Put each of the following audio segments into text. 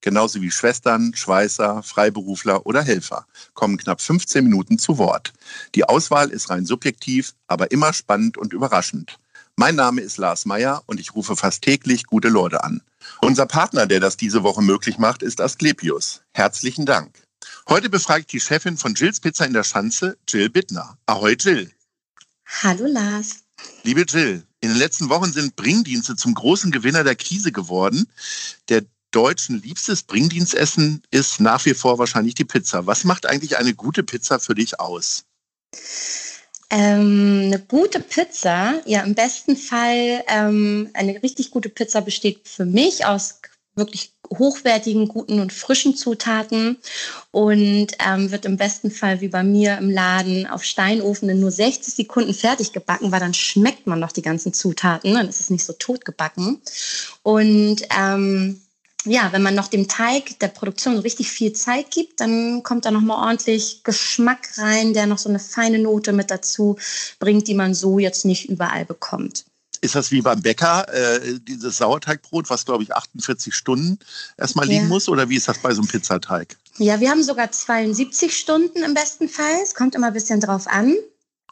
genauso wie Schwestern, Schweißer, Freiberufler oder Helfer, kommen knapp 15 Minuten zu Wort. Die Auswahl ist rein subjektiv, aber immer spannend und überraschend. Mein Name ist Lars Meyer und ich rufe fast täglich gute Leute an. Unser Partner, der das diese Woche möglich macht, ist Asklepios. Herzlichen Dank. Heute befrage ich die Chefin von Jills Pizza in der Schanze, Jill Bittner. Ahoi Jill. Hallo Lars. Liebe Jill, in den letzten Wochen sind Bringdienste zum großen Gewinner der Krise geworden. Der Deutschen liebstes Bringdienstessen ist nach wie vor wahrscheinlich die Pizza. Was macht eigentlich eine gute Pizza für dich aus? Ähm, eine gute Pizza, ja, im besten Fall ähm, eine richtig gute Pizza besteht für mich aus wirklich hochwertigen, guten und frischen Zutaten und ähm, wird im besten Fall wie bei mir im Laden auf Steinofen in nur 60 Sekunden fertig gebacken, weil dann schmeckt man noch die ganzen Zutaten, dann ist es nicht so tot gebacken. Und ähm, ja, wenn man noch dem Teig der Produktion so richtig viel Zeit gibt, dann kommt da nochmal ordentlich Geschmack rein, der noch so eine feine Note mit dazu bringt, die man so jetzt nicht überall bekommt. Ist das wie beim Bäcker, äh, dieses Sauerteigbrot, was glaube ich 48 Stunden erstmal liegen ja. muss? Oder wie ist das bei so einem Pizzateig? Ja, wir haben sogar 72 Stunden im besten Fall. Es kommt immer ein bisschen drauf an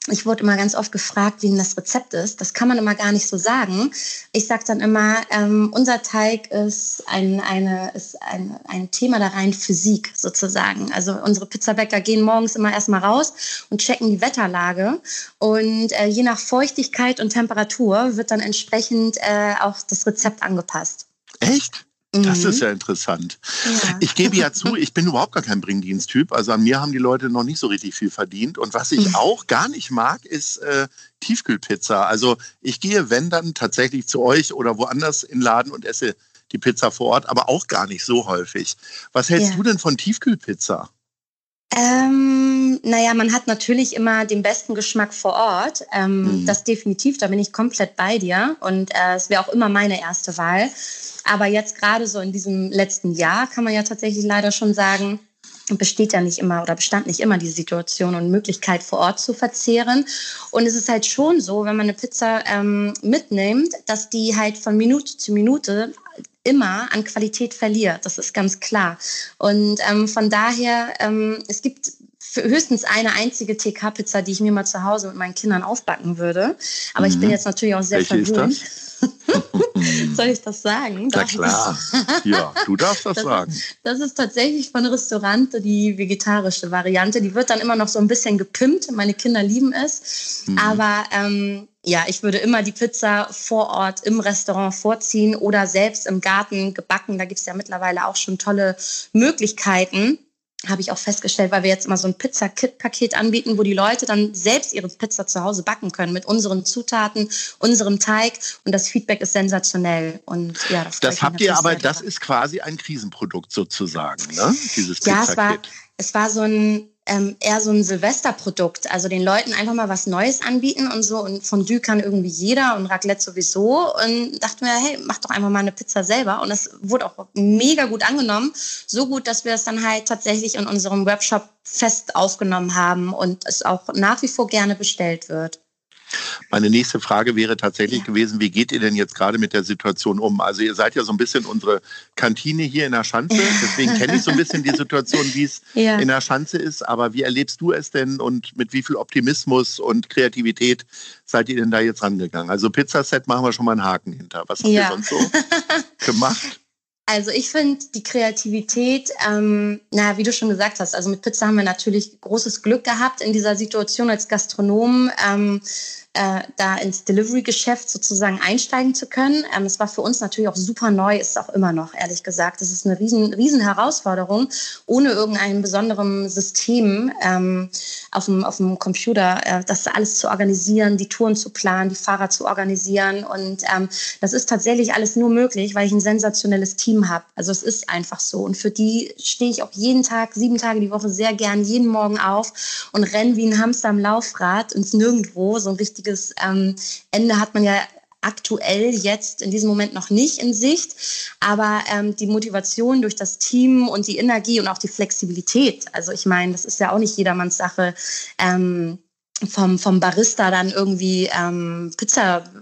ich wurde immer ganz oft gefragt, wie denn das Rezept ist. Das kann man immer gar nicht so sagen. Ich sage dann immer, ähm, unser Teig ist ein, eine, ist ein, ein Thema der reinen Physik sozusagen. Also unsere Pizzabäcker gehen morgens immer erstmal raus und checken die Wetterlage. Und äh, je nach Feuchtigkeit und Temperatur wird dann entsprechend äh, auch das Rezept angepasst. Echt? Das ist mhm. ja interessant. Ja. Ich gebe ja zu, ich bin überhaupt gar kein Bringdiensttyp. Also an mir haben die Leute noch nicht so richtig viel verdient. Und was ich auch gar nicht mag, ist äh, Tiefkühlpizza. Also ich gehe, wenn dann tatsächlich zu euch oder woanders in den Laden und esse die Pizza vor Ort, aber auch gar nicht so häufig. Was hältst ja. du denn von Tiefkühlpizza? Ähm, naja, man hat natürlich immer den besten Geschmack vor Ort. Ähm, mhm. Das definitiv, da bin ich komplett bei dir. Und äh, es wäre auch immer meine erste Wahl. Aber jetzt gerade so in diesem letzten Jahr kann man ja tatsächlich leider schon sagen, besteht ja nicht immer oder bestand nicht immer die Situation und Möglichkeit vor Ort zu verzehren. Und es ist halt schon so, wenn man eine Pizza ähm, mitnimmt, dass die halt von Minute zu Minute immer an Qualität verliert. Das ist ganz klar. Und ähm, von daher, ähm, es gibt höchstens eine einzige TK-Pizza, die ich mir mal zu Hause mit meinen Kindern aufbacken würde. Aber mhm. ich bin mhm. jetzt natürlich auch sehr Welche verwöhnt. Soll ich das sagen? Na klar. Ja, du darfst das, das sagen. Ist, das ist tatsächlich von Restaurante die vegetarische Variante. Die wird dann immer noch so ein bisschen gepimpt. Meine Kinder lieben es. Mhm. Aber ähm, ja, ich würde immer die Pizza vor Ort im Restaurant vorziehen oder selbst im Garten gebacken. Da gibt es ja mittlerweile auch schon tolle Möglichkeiten habe ich auch festgestellt, weil wir jetzt immer so ein Pizza-Kit-Paket anbieten, wo die Leute dann selbst ihre Pizza zu Hause backen können mit unseren Zutaten, unserem Teig und das Feedback ist sensationell. Und ja, das, das habt ihr aber, das ist quasi ein Krisenprodukt sozusagen, ne? Dieses Pizza-Kit. Ja, es war, es war so ein ähm, eher so ein Silvesterprodukt. Also den Leuten einfach mal was Neues anbieten und so. Und Fondue kann irgendwie jeder und Raclette sowieso. Und dachten wir, hey, mach doch einfach mal eine Pizza selber. Und das wurde auch mega gut angenommen. So gut, dass wir es dann halt tatsächlich in unserem Webshop fest aufgenommen haben und es auch nach wie vor gerne bestellt wird. Meine nächste Frage wäre tatsächlich gewesen, wie geht ihr denn jetzt gerade mit der Situation um? Also ihr seid ja so ein bisschen unsere Kantine hier in der Schanze, deswegen kenne ich so ein bisschen die Situation, wie es ja. in der Schanze ist. Aber wie erlebst du es denn und mit wie viel Optimismus und Kreativität seid ihr denn da jetzt rangegangen? Also Pizzaset machen wir schon mal einen Haken hinter. Was habt ja. ihr sonst so gemacht? Also ich finde die Kreativität, ähm, na, wie du schon gesagt hast, also mit Pizza haben wir natürlich großes Glück gehabt in dieser Situation als Gastronomen. Ähm, äh, da ins Delivery-Geschäft sozusagen einsteigen zu können. Ähm, es war für uns natürlich auch super neu, ist auch immer noch, ehrlich gesagt. Das ist eine riesen, riesen Herausforderung, ohne irgendein besonderem System ähm, auf, dem, auf dem Computer, äh, das alles zu organisieren, die Touren zu planen, die Fahrer zu organisieren. Und ähm, das ist tatsächlich alles nur möglich, weil ich ein sensationelles Team habe. Also es ist einfach so. Und für die stehe ich auch jeden Tag, sieben Tage die Woche sehr gern, jeden Morgen auf und renne wie ein Hamster am Laufrad ins Nirgendwo. So ein richtiges ähm, Ende hat man ja aktuell jetzt in diesem Moment noch nicht in Sicht. Aber ähm, die Motivation durch das Team und die Energie und auch die Flexibilität, also ich meine, das ist ja auch nicht jedermanns Sache. Ähm, vom, vom Barista dann irgendwie ähm,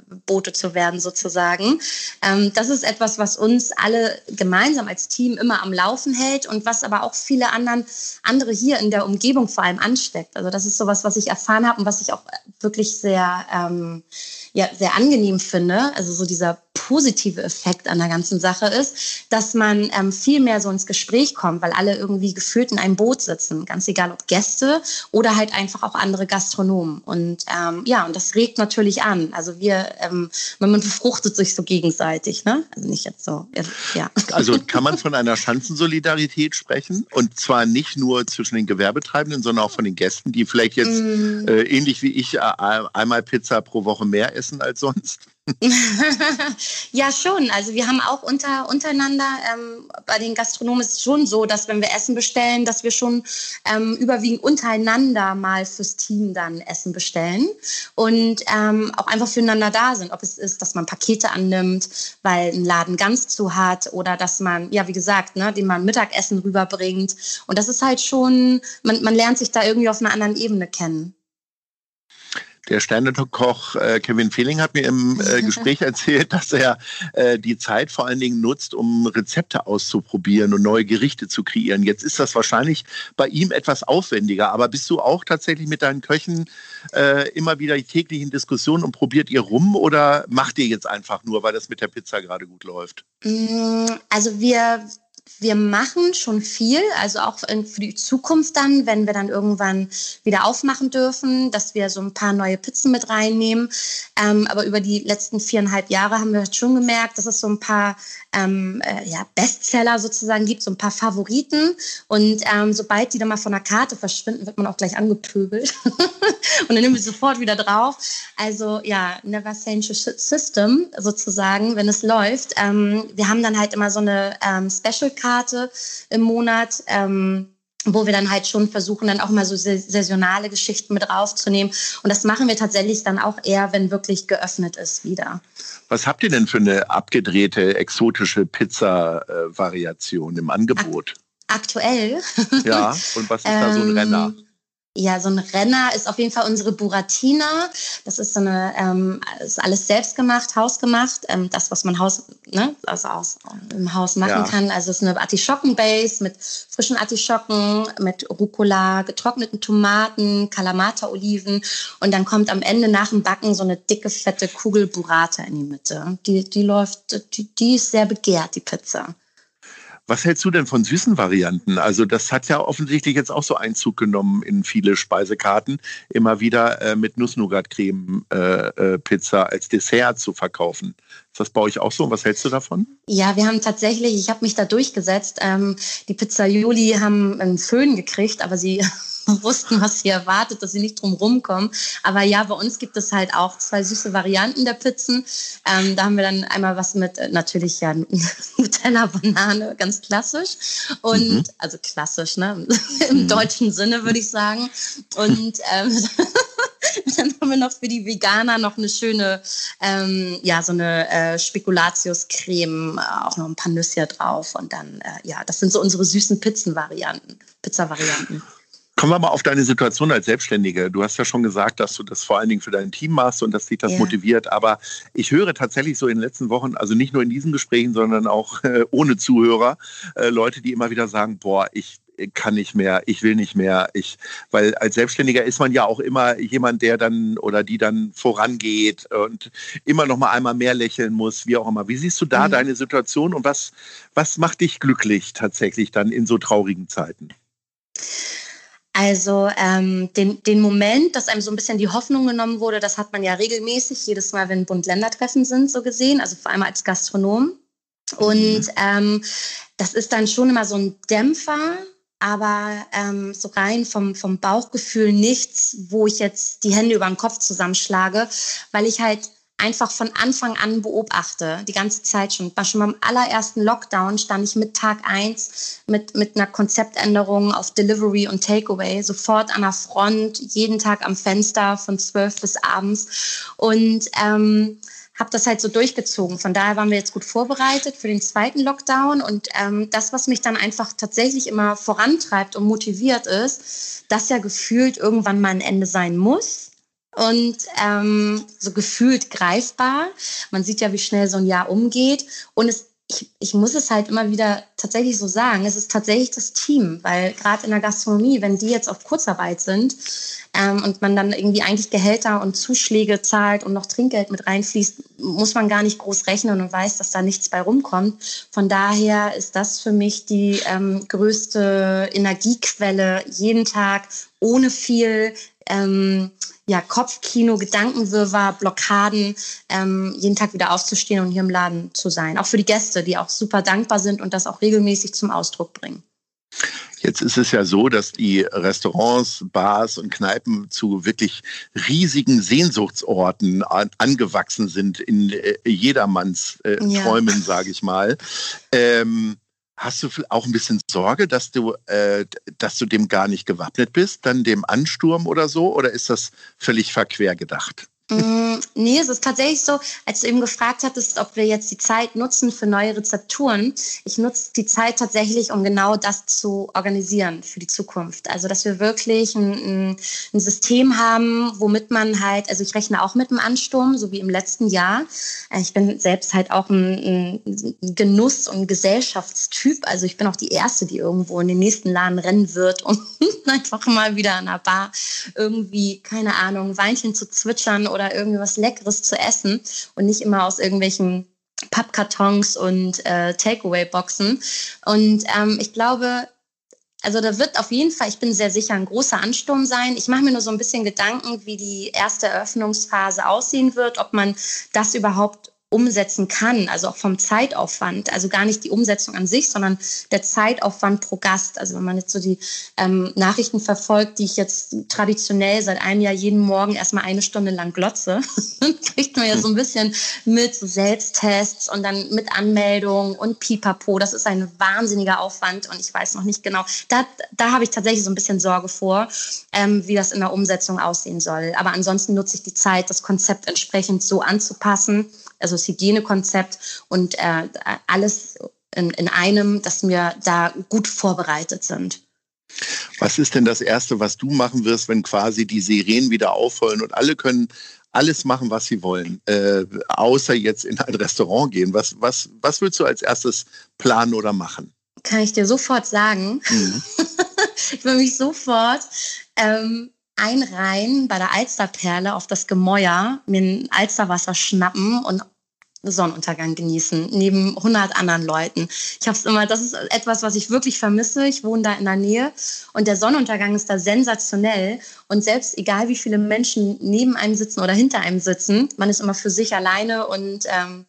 Pizzabote zu werden sozusagen. Ähm, das ist etwas, was uns alle gemeinsam als Team immer am Laufen hält und was aber auch viele anderen, andere hier in der Umgebung vor allem ansteckt. Also das ist sowas, was ich erfahren habe und was ich auch wirklich sehr, ähm, ja, sehr angenehm finde. Also so dieser positive Effekt an der ganzen Sache ist, dass man ähm, viel mehr so ins Gespräch kommt, weil alle irgendwie gefühlt in einem Boot sitzen, ganz egal ob Gäste oder halt einfach auch andere Gastronomen. Und ähm, ja, und das regt natürlich an. Also wir, ähm, man befruchtet sich so gegenseitig, ne? Also nicht jetzt so, ja. Also kann man von einer Schanzensolidarität sprechen und zwar nicht nur zwischen den Gewerbetreibenden, sondern auch von den Gästen, die vielleicht jetzt mm. äh, ähnlich wie ich äh, einmal Pizza pro Woche mehr essen als sonst? ja, schon. Also wir haben auch unter, untereinander, ähm, bei den Gastronomen ist es schon so, dass wenn wir Essen bestellen, dass wir schon ähm, überwiegend untereinander mal fürs Team dann Essen bestellen und ähm, auch einfach füreinander da sind. Ob es ist, dass man Pakete annimmt, weil ein Laden ganz zu hat oder dass man, ja, wie gesagt, ne, den man Mittagessen rüberbringt. Und das ist halt schon, man, man lernt sich da irgendwie auf einer anderen Ebene kennen. Der Sternekoch äh, Kevin Fehling hat mir im äh, Gespräch erzählt, dass er äh, die Zeit vor allen Dingen nutzt, um Rezepte auszuprobieren und neue Gerichte zu kreieren. Jetzt ist das wahrscheinlich bei ihm etwas aufwendiger, aber bist du auch tatsächlich mit deinen Köchen äh, immer wieder täglich in Diskussionen und probiert ihr rum oder macht ihr jetzt einfach nur, weil das mit der Pizza gerade gut läuft? Mm, also wir wir machen schon viel, also auch für die Zukunft dann, wenn wir dann irgendwann wieder aufmachen dürfen, dass wir so ein paar neue Pizzen mit reinnehmen. Ähm, aber über die letzten viereinhalb Jahre haben wir schon gemerkt, dass es so ein paar ähm, äh, ja, Bestseller sozusagen gibt, so ein paar Favoriten. Und ähm, sobald die dann mal von der Karte verschwinden, wird man auch gleich angepöbelt. und dann nehmen wir sofort wieder drauf. Also ja, never change system sozusagen, wenn es läuft. Ähm, wir haben dann halt immer so eine ähm, Special-Karte im Monat. Ähm, wo wir dann halt schon versuchen, dann auch mal so saisonale Geschichten mit draufzunehmen. Und das machen wir tatsächlich dann auch eher, wenn wirklich geöffnet ist wieder. Was habt ihr denn für eine abgedrehte, exotische Pizza-Variation im Angebot? Aktuell? Ja, und was ist da so ein Renner? Ja, so ein Renner ist auf jeden Fall unsere Buratina. Das ist so eine, ähm, ist alles selbst gemacht, hausgemacht. Ähm, das, was man Haus, ne, also aus, im Haus machen ja. kann. Also es ist eine Artischockenbase mit frischen Artischocken, mit Rucola, getrockneten Tomaten, Kalamata-Oliven. Und dann kommt am Ende nach dem Backen so eine dicke, fette Kugel Burrata in die Mitte. Die, die läuft, die, die ist sehr begehrt, die Pizza. Was hältst du denn von süßen Varianten? Also das hat ja offensichtlich jetzt auch so Einzug genommen in viele Speisekarten, immer wieder äh, mit Nuss-Nougat-Creme-Pizza äh, äh, als Dessert zu verkaufen. Ist das bei euch auch so? Und was hältst du davon? Ja, wir haben tatsächlich, ich habe mich da durchgesetzt. Ähm, die Pizza Juli haben einen Föhn gekriegt, aber sie wussten, was sie erwartet, dass sie nicht drum rumkommen. Aber ja, bei uns gibt es halt auch zwei süße Varianten der Pizzen. Ähm, da haben wir dann einmal was mit, äh, natürlich ja, Nutella Banane, ganz klassisch. Und, mhm. also klassisch, ne? Im mhm. deutschen Sinne würde ich sagen. Und ähm, dann haben wir noch für die Veganer noch eine schöne, ähm, ja, so eine äh, Spekulatius-Creme, äh, auch noch ein paar Nüsse drauf. Und dann, äh, ja, das sind so unsere süßen Pizzenvarianten, Pizza-Varianten. Kommen wir mal auf deine Situation als Selbstständige. Du hast ja schon gesagt, dass du das vor allen Dingen für dein Team machst und dass dich das ja. motiviert. Aber ich höre tatsächlich so in den letzten Wochen, also nicht nur in diesen Gesprächen, sondern auch äh, ohne Zuhörer, äh, Leute, die immer wieder sagen, boah, ich kann nicht mehr, ich will nicht mehr. Ich, weil als Selbstständiger ist man ja auch immer jemand, der dann oder die dann vorangeht und immer noch mal einmal mehr lächeln muss, wie auch immer. Wie siehst du da mhm. deine Situation und was, was macht dich glücklich tatsächlich dann in so traurigen Zeiten? Also ähm, den, den Moment, dass einem so ein bisschen die Hoffnung genommen wurde, das hat man ja regelmäßig, jedes Mal, wenn Bund-Länder-Treffen sind, so gesehen, also vor allem als Gastronom. Und mhm. ähm, das ist dann schon immer so ein Dämpfer, aber ähm, so rein vom, vom Bauchgefühl nichts, wo ich jetzt die Hände über den Kopf zusammenschlage, weil ich halt einfach von Anfang an beobachte, die ganze Zeit schon. War schon beim allerersten Lockdown stand ich mit Tag eins mit, mit einer Konzeptänderung auf Delivery und Takeaway sofort an der Front, jeden Tag am Fenster von zwölf bis abends und ähm, habe das halt so durchgezogen. Von daher waren wir jetzt gut vorbereitet für den zweiten Lockdown und ähm, das, was mich dann einfach tatsächlich immer vorantreibt und motiviert ist, dass ja gefühlt irgendwann mal ein Ende sein muss und ähm, so gefühlt greifbar. Man sieht ja, wie schnell so ein Jahr umgeht. Und es, ich, ich muss es halt immer wieder tatsächlich so sagen, es ist tatsächlich das Team, weil gerade in der Gastronomie, wenn die jetzt auf Kurzarbeit sind ähm, und man dann irgendwie eigentlich Gehälter und Zuschläge zahlt und noch Trinkgeld mit reinfließt, muss man gar nicht groß rechnen und weiß, dass da nichts bei rumkommt. Von daher ist das für mich die ähm, größte Energiequelle, jeden Tag ohne viel ähm, ja, Kopfkino, Gedankenwirrwarr, Blockaden, ähm, jeden Tag wieder aufzustehen und hier im Laden zu sein. Auch für die Gäste, die auch super dankbar sind und das auch regelmäßig zum Ausdruck bringen. Jetzt ist es ja so, dass die Restaurants, Bars und Kneipen zu wirklich riesigen Sehnsuchtsorten an, angewachsen sind in äh, jedermanns äh, ja. Träumen, sage ich mal. Ähm, Hast du auch ein bisschen Sorge, dass du, äh, dass du dem gar nicht gewappnet bist, dann dem Ansturm oder so? Oder ist das völlig verquer gedacht? Mm, nee, es ist tatsächlich so, als du eben gefragt hattest, ob wir jetzt die Zeit nutzen für neue Rezepturen. Ich nutze die Zeit tatsächlich, um genau das zu organisieren für die Zukunft. Also, dass wir wirklich ein, ein System haben, womit man halt, also ich rechne auch mit dem Ansturm, so wie im letzten Jahr. Äh, ich bin selbst halt auch ein, ein Genuss- und Gesellschaftstyp. Also ich bin auch die Erste, die irgendwo in den nächsten Laden rennen wird, um einfach mal wieder in einer Bar irgendwie, keine Ahnung, Weinchen zu zwitschern oder irgendwas Leckeres zu essen und nicht immer aus irgendwelchen Pappkartons und äh, Takeaway-Boxen. Und ähm, ich glaube, also da wird auf jeden Fall, ich bin sehr sicher, ein großer Ansturm sein. Ich mache mir nur so ein bisschen Gedanken, wie die erste Eröffnungsphase aussehen wird, ob man das überhaupt umsetzen kann, also auch vom Zeitaufwand, also gar nicht die Umsetzung an sich, sondern der Zeitaufwand pro Gast. Also wenn man jetzt so die ähm, Nachrichten verfolgt, die ich jetzt traditionell seit einem Jahr jeden Morgen erstmal eine Stunde lang glotze, kriegt man ja so ein bisschen mit so Selbsttests und dann mit Anmeldung und Pipapo. Das ist ein wahnsinniger Aufwand und ich weiß noch nicht genau. Da, da habe ich tatsächlich so ein bisschen Sorge vor, ähm, wie das in der Umsetzung aussehen soll. Aber ansonsten nutze ich die Zeit, das Konzept entsprechend so anzupassen, also das Hygienekonzept und äh, alles in, in einem, dass wir da gut vorbereitet sind. Was ist denn das Erste, was du machen wirst, wenn quasi die Sirenen wieder aufheulen und alle können alles machen, was sie wollen, äh, außer jetzt in ein Restaurant gehen? Was, was, was würdest du als erstes planen oder machen? Kann ich dir sofort sagen. Mhm. ich will mich sofort ähm, einreihen bei der Alsterperle auf das Gemäuer, mir ein Alsterwasser schnappen und Sonnenuntergang genießen, neben 100 anderen Leuten. Ich habe es immer, das ist etwas, was ich wirklich vermisse. Ich wohne da in der Nähe und der Sonnenuntergang ist da sensationell. Und selbst egal, wie viele Menschen neben einem sitzen oder hinter einem sitzen, man ist immer für sich alleine und ähm,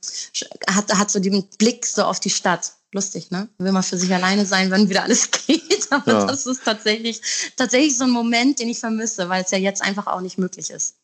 hat, hat so den Blick so auf die Stadt lustig, ne? Will man für sich alleine sein, wenn wieder alles geht. Aber ja. das ist tatsächlich, tatsächlich so ein Moment, den ich vermisse, weil es ja jetzt einfach auch nicht möglich ist.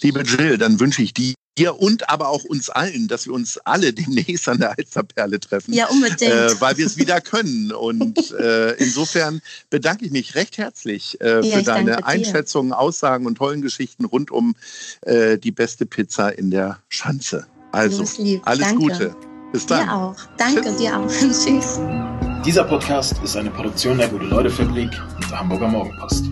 Liebe Jill, dann wünsche ich dir und aber auch uns allen, dass wir uns alle demnächst an der Alsterperle treffen. Ja, unbedingt. Äh, weil wir es wieder können. Und äh, insofern bedanke ich mich recht herzlich äh, ja, für deine Einschätzungen, Aussagen und tollen Geschichten rund um äh, die beste Pizza in der Schanze. Also, alles danke. Gute. Bis dann. Dir auch. Danke, Tschüss. dir auch. Tschüss. Dieser Podcast ist eine Produktion der Gute-Leute-Fabrik und der Hamburger Morgenpost.